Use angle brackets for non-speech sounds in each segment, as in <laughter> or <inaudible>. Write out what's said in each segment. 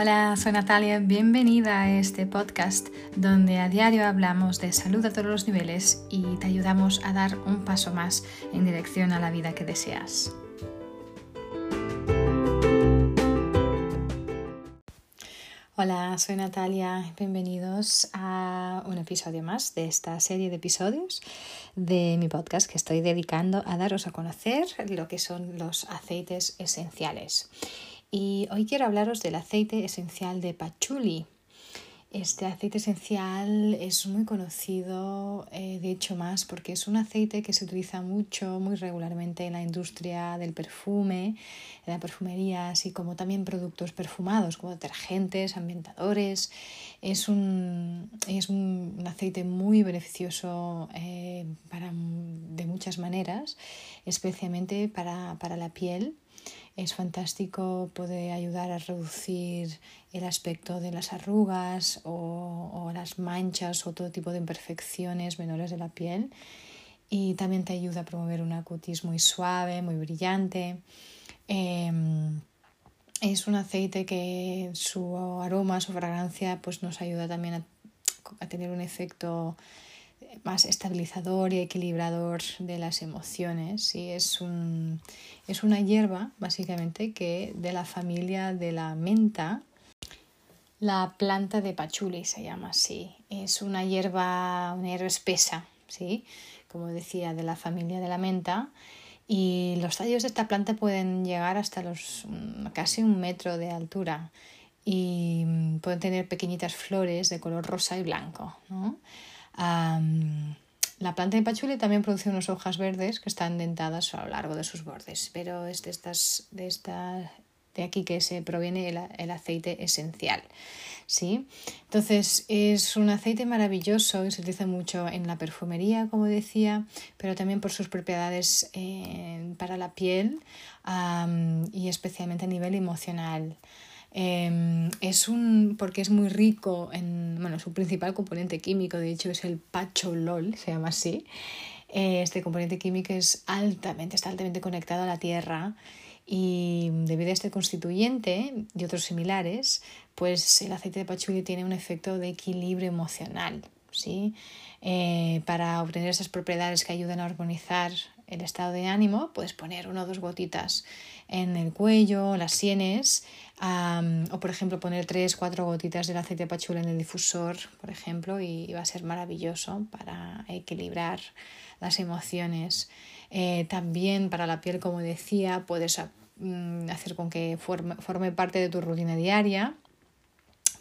Hola, soy Natalia, bienvenida a este podcast donde a diario hablamos de salud a todos los niveles y te ayudamos a dar un paso más en dirección a la vida que deseas. Hola, soy Natalia, bienvenidos a un episodio más de esta serie de episodios de mi podcast que estoy dedicando a daros a conocer lo que son los aceites esenciales. Y hoy quiero hablaros del aceite esencial de patchouli. Este aceite esencial es muy conocido, eh, de hecho más, porque es un aceite que se utiliza mucho, muy regularmente en la industria del perfume, en la perfumería, así como también productos perfumados como detergentes, ambientadores. Es un, es un, aceite muy beneficioso eh, para, de muchas maneras, especialmente para, para la piel es fantástico, puede ayudar a reducir el aspecto de las arrugas o, las manchas o todo tipo de imperfecciones menores de la piel. Y también te ayuda a promover una cutis muy suave, muy brillante. Em, es un aceite que su aroma, su fragancia, pues nos ayuda también a, a tener un efecto más estabilizador y equilibrador de las emociones. y es, un, es una hierba, básicamente, que de la familia de la menta, la planta de pachuli se llama así. Es una hierba, una hierba espesa, ¿sí? como decía, de la familia de la menta. Y los tallos de esta planta pueden llegar hasta los casi un metro de altura y pueden tener pequeñitas flores de color rosa y blanco. ¿no? La planta de pachuli también produce unas hojas verdes que están dentadas a lo largo de sus bordes, pero es de, estas, de, esta, de aquí que se proviene el, aceite esencial. ¿sí? Entonces es un aceite maravilloso y se utiliza mucho en la perfumería, como decía, pero también por sus propiedades eh, para la piel y especialmente a nivel emocional. Em, es un, porque es muy rico en, bueno, su principal componente químico, de hecho, es el pacholol, se llama así. Este componente químico es altamente, está altamente conectado a la Tierra y debido a este constituyente y otros similares, pues el aceite de pachuli tiene un efecto de equilibrio emocional, ¿sí? Eh, para obtener esas propiedades que ayudan a armonizar el estado de ánimo, puedes poner una o dos gotitas en el cuello, las sienes, o por ejemplo poner tres, cuatro gotitas del aceite de pachula en el difusor, por ejemplo, y va a ser maravilloso para equilibrar las emociones. Eh, también para la piel, como decía, puedes mm, hacer con que forme, forme, parte de tu rutina diaria.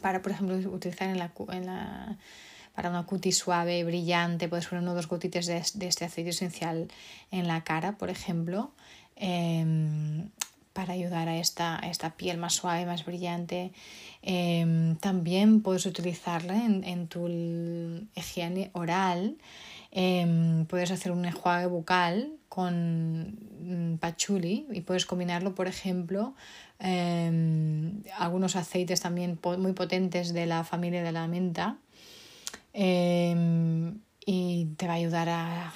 Para, por ejemplo, utilizar en la, en la para una cutis suave, brillante, puedes poner uno o dos gotitas de, este aceite esencial en la cara, por ejemplo, em, para ayudar a esta, esta, piel más suave, más brillante. Em, también puedes utilizarla en, tu higiene oral. Em, puedes hacer un enjuague bucal con mm, patchouli y puedes combinarlo, por ejemplo, algunos aceites también muy potentes de la familia de la menta Em, y te va a ayudar a,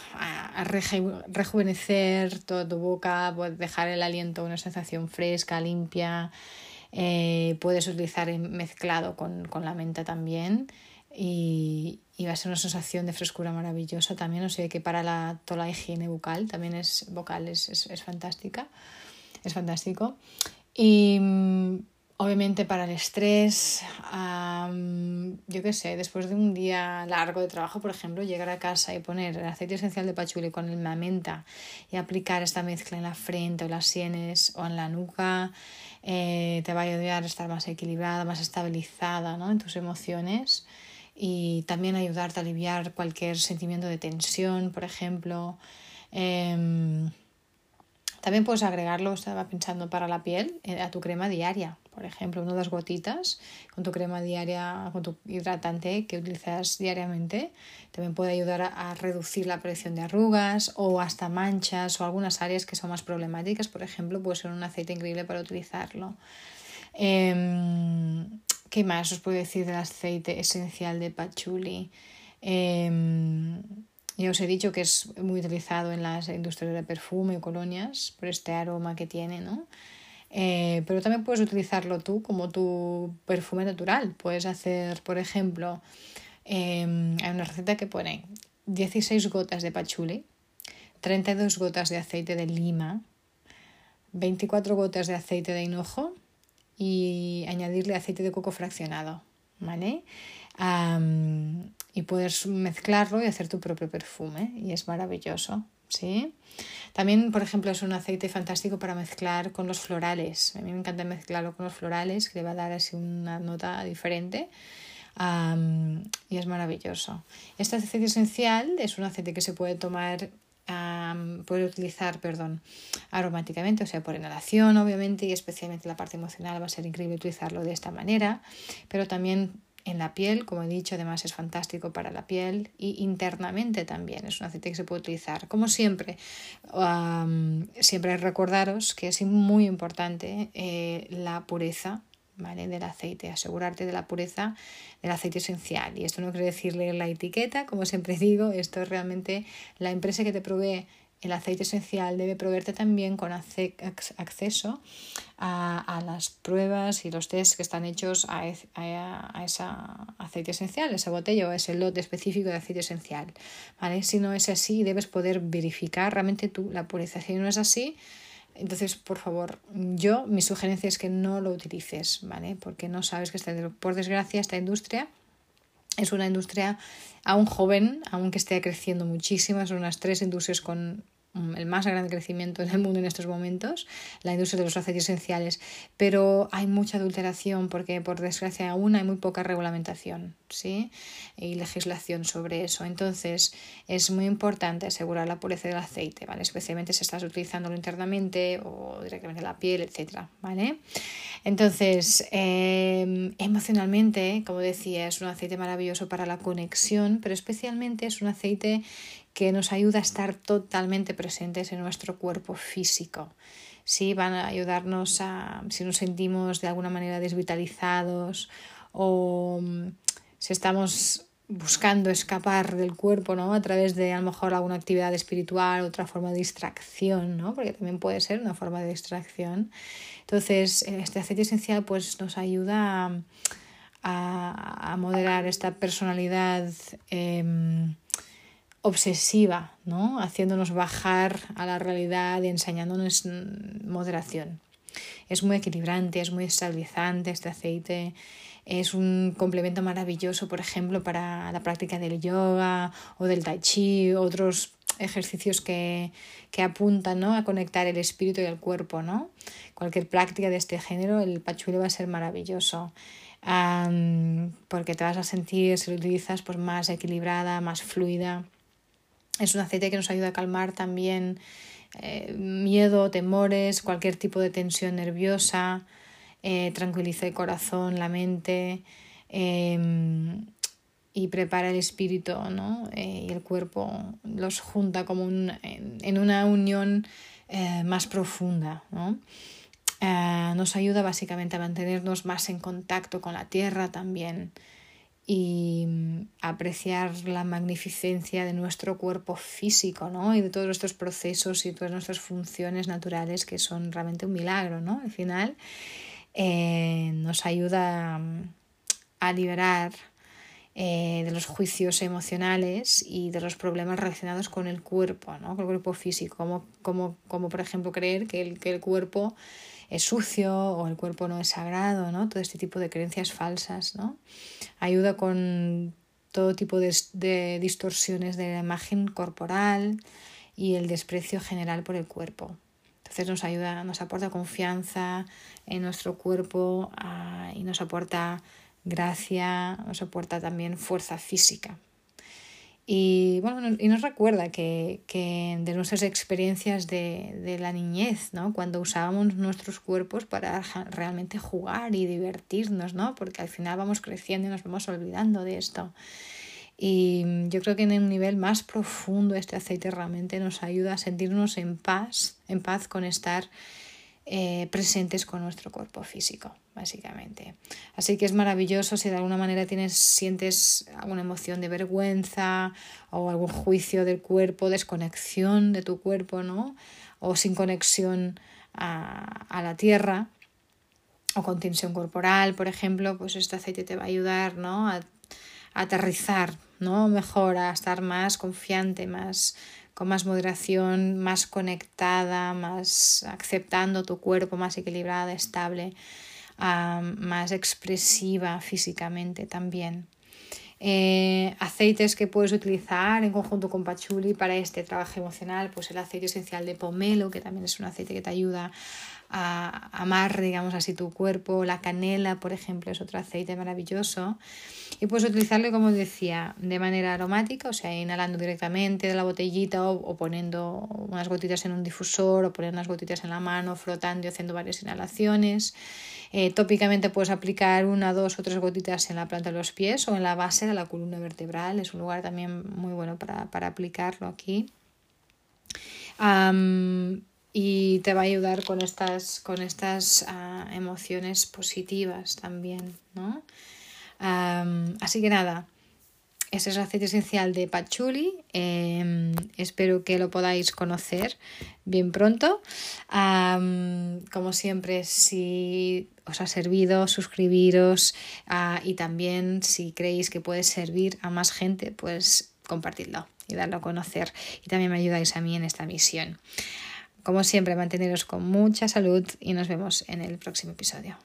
rejuvenecer toda tu boca, puedes dejar el aliento una sensación fresca, limpia. Eh, puedes utilizar mezclado con, la menta también y, va a ser una sensación de frescura maravillosa también. O sea que para la, toda la higiene bucal también es vocal es, es fantástica. Es fantástico. Y Obviamente para el estrés, yo qué sé, después de un día largo de trabajo, por ejemplo, llegar a casa y poner el aceite esencial de pachuli con la menta y aplicar esta mezcla en la frente o las sienes o en la nuca, eh, te va a ayudar a estar más equilibrada, más estabilizada ¿no? en tus emociones y también ayudarte a aliviar cualquier sentimiento de tensión, por ejemplo. Em, también puedes agregarlo, estaba pensando, para la piel eh, a tu crema diaria. Por ejemplo, unas gotitas con tu crema diaria, con tu hidratante que utilizas diariamente. También puede ayudar a, reducir la aparición de arrugas o hasta manchas o algunas áreas que son más problemáticas. Por ejemplo, puede ser un aceite increíble para utilizarlo. Em, ¿Qué más os puedo decir del aceite esencial de patchouli? Em, ya os he dicho que es muy utilizado en las industrias de perfume y colonias por este aroma que tiene, ¿no? Eh, pero también puedes utilizarlo tú como tu perfume natural. Puedes hacer, por ejemplo, em, hay una receta que pone 16 gotas de pachuli, 32 gotas de aceite de lima, 24 gotas de aceite de hinojo y añadirle aceite de coco fraccionado. ¿Vale? Y puedes mezclarlo y hacer tu propio perfume y es maravilloso. ¿sí? También, por ejemplo, es un aceite fantástico para mezclar con los florales. A mí me encanta mezclarlo con los florales, que le va a dar así una nota diferente. y es maravilloso. Este aceite esencial es un aceite que se puede tomar, puede utilizar, perdón, aromáticamente, o sea, por inhalación, obviamente, y especialmente la parte emocional va a ser increíble utilizarlo de esta manera, pero también en la piel, como he dicho, además es fantástico para la piel y internamente también es un aceite que se puede utilizar. Como siempre, siempre recordaros que es muy importante eh, la pureza ¿vale? del aceite, asegurarte de la pureza del aceite esencial. Y esto no quiere decir leer la etiqueta, como siempre digo, esto es realmente la empresa que te provee el aceite esencial debe proveerte también con acceso a, las pruebas y los tests que están hechos a, a, ese aceite esencial, esa botella o ese lote específico de aceite esencial. ¿vale? Si no es así, debes poder verificar realmente tú la pureza. Si no es así, entonces, por favor, yo, mi sugerencia es que no lo utilices, ¿vale? Porque no sabes que está, por desgracia, esta industria es una industria aún joven, aunque esté creciendo muchísimo, son unas tres industrias con el más grande crecimiento <laughs> del mundo en estos momentos, la industria de los aceites esenciales, pero hay mucha adulteración porque por desgracia aún hay muy poca regulamentación ¿sí? y legislación sobre eso. Entonces es muy importante asegurar la pureza del aceite, ¿vale? especialmente si estás utilizándolo internamente o directamente en la piel, etc. ¿vale? Entonces, em, emocionalmente, como decía, es un aceite maravilloso para la conexión, pero especialmente es un aceite que nos ayuda a estar totalmente presentes en nuestro cuerpo físico. Sí, van a ayudarnos a, si nos sentimos de alguna manera desvitalizados o mm, si estamos buscando escapar del cuerpo, ¿no? A través de a lo mejor alguna actividad espiritual, otra forma de distracción, ¿no? Porque también puede ser una forma de distracción. Entonces, este aceite esencial pues nos ayuda a, moderar esta personalidad em, obsesiva, ¿no? haciéndonos bajar a la realidad y enseñándonos moderación. Es muy equilibrante, es muy estabilizante este aceite, es un complemento maravilloso, por ejemplo, para la práctica del yoga o del tai chi, otros ejercicios que, que apuntan ¿no? a conectar el espíritu y el cuerpo. ¿no? Cualquier práctica de este género, el pachuelo va a ser maravilloso. porque te vas a sentir, si lo utilizas, pues más equilibrada, más fluida. Es un aceite que nos ayuda a calmar también eh, miedo, temores, cualquier tipo de tensión nerviosa, eh, tranquiliza el corazón, la mente em, y prepara el espíritu ¿no? Eh, y el cuerpo, los junta como en, una unión más profunda. ¿no? nos ayuda básicamente a mantenernos más en contacto con la tierra también y mm, apreciar la magnificencia de nuestro cuerpo físico, ¿no? Y de todos estos procesos y todas nuestras funciones naturales que son realmente un milagro, ¿no? Al final eh, nos ayuda mm, a liberar eh, de los juicios emocionales y de los problemas relacionados con el cuerpo, ¿no? Con el cuerpo físico, como, como, como por ejemplo creer que el, que el cuerpo es sucio o el cuerpo no es sagrado, ¿no? Todo este tipo de creencias falsas, ¿no? Ayuda con todo tipo de, distorsiones de la imagen corporal y el desprecio general por el cuerpo. Entonces nos ayuda, nos aporta confianza en nuestro cuerpo ah, y nos aporta gracia, nos aporta también fuerza física. Y bueno, y nos recuerda que, que de nuestras experiencias de, de, la niñez, ¿no? Cuando usábamos nuestros cuerpos para realmente jugar y divertirnos, ¿no? Porque al final vamos creciendo y nos vamos olvidando de esto. Y yo creo que en un nivel más profundo este aceite realmente nos ayuda a sentirnos en paz, en paz con estar eh, presentes con nuestro cuerpo físico, básicamente. Así que es maravilloso si de alguna manera tienes, sientes alguna emoción de vergüenza o algún juicio del cuerpo, desconexión de tu cuerpo, ¿no? O sin conexión a, la tierra o con tensión corporal, por ejemplo, pues este aceite te va a ayudar ¿no? a, aterrizar ¿no? mejor, a estar más confiante, más con más moderación, más conectada, más aceptando tu cuerpo, más equilibrada, estable, más expresiva físicamente también. Eh, aceites que puedes utilizar en conjunto con Pachuli para este trabajo emocional, pues el aceite esencial de pomelo, que también es un aceite que te ayuda a amar, digamos así, tu cuerpo. La canela, por ejemplo, es otro aceite maravilloso. Y puedes utilizarlo, como decía, de manera aromática, o sea, inhalando directamente de la botellita o, poniendo unas gotitas en un difusor o poniendo unas gotitas en la mano, frotando y haciendo varias inhalaciones. Eh, tópicamente puedes aplicar una, dos o tres gotitas en la planta de los pies o en la base de la columna vertebral. Es un lugar también muy bueno para, aplicarlo aquí y te va a ayudar con estas, con estas ah, emociones positivas también, ¿no? así que nada, ese es el aceite esencial de Patchouli. Em, espero que lo podáis conocer bien pronto. como siempre, si os ha servido, suscribiros ah, y también si creéis que puede servir a más gente, pues compartidlo y darlo a conocer. Y también me ayudáis a mí en esta misión. Como siempre, manteneros con mucha salud y nos vemos en el próximo episodio.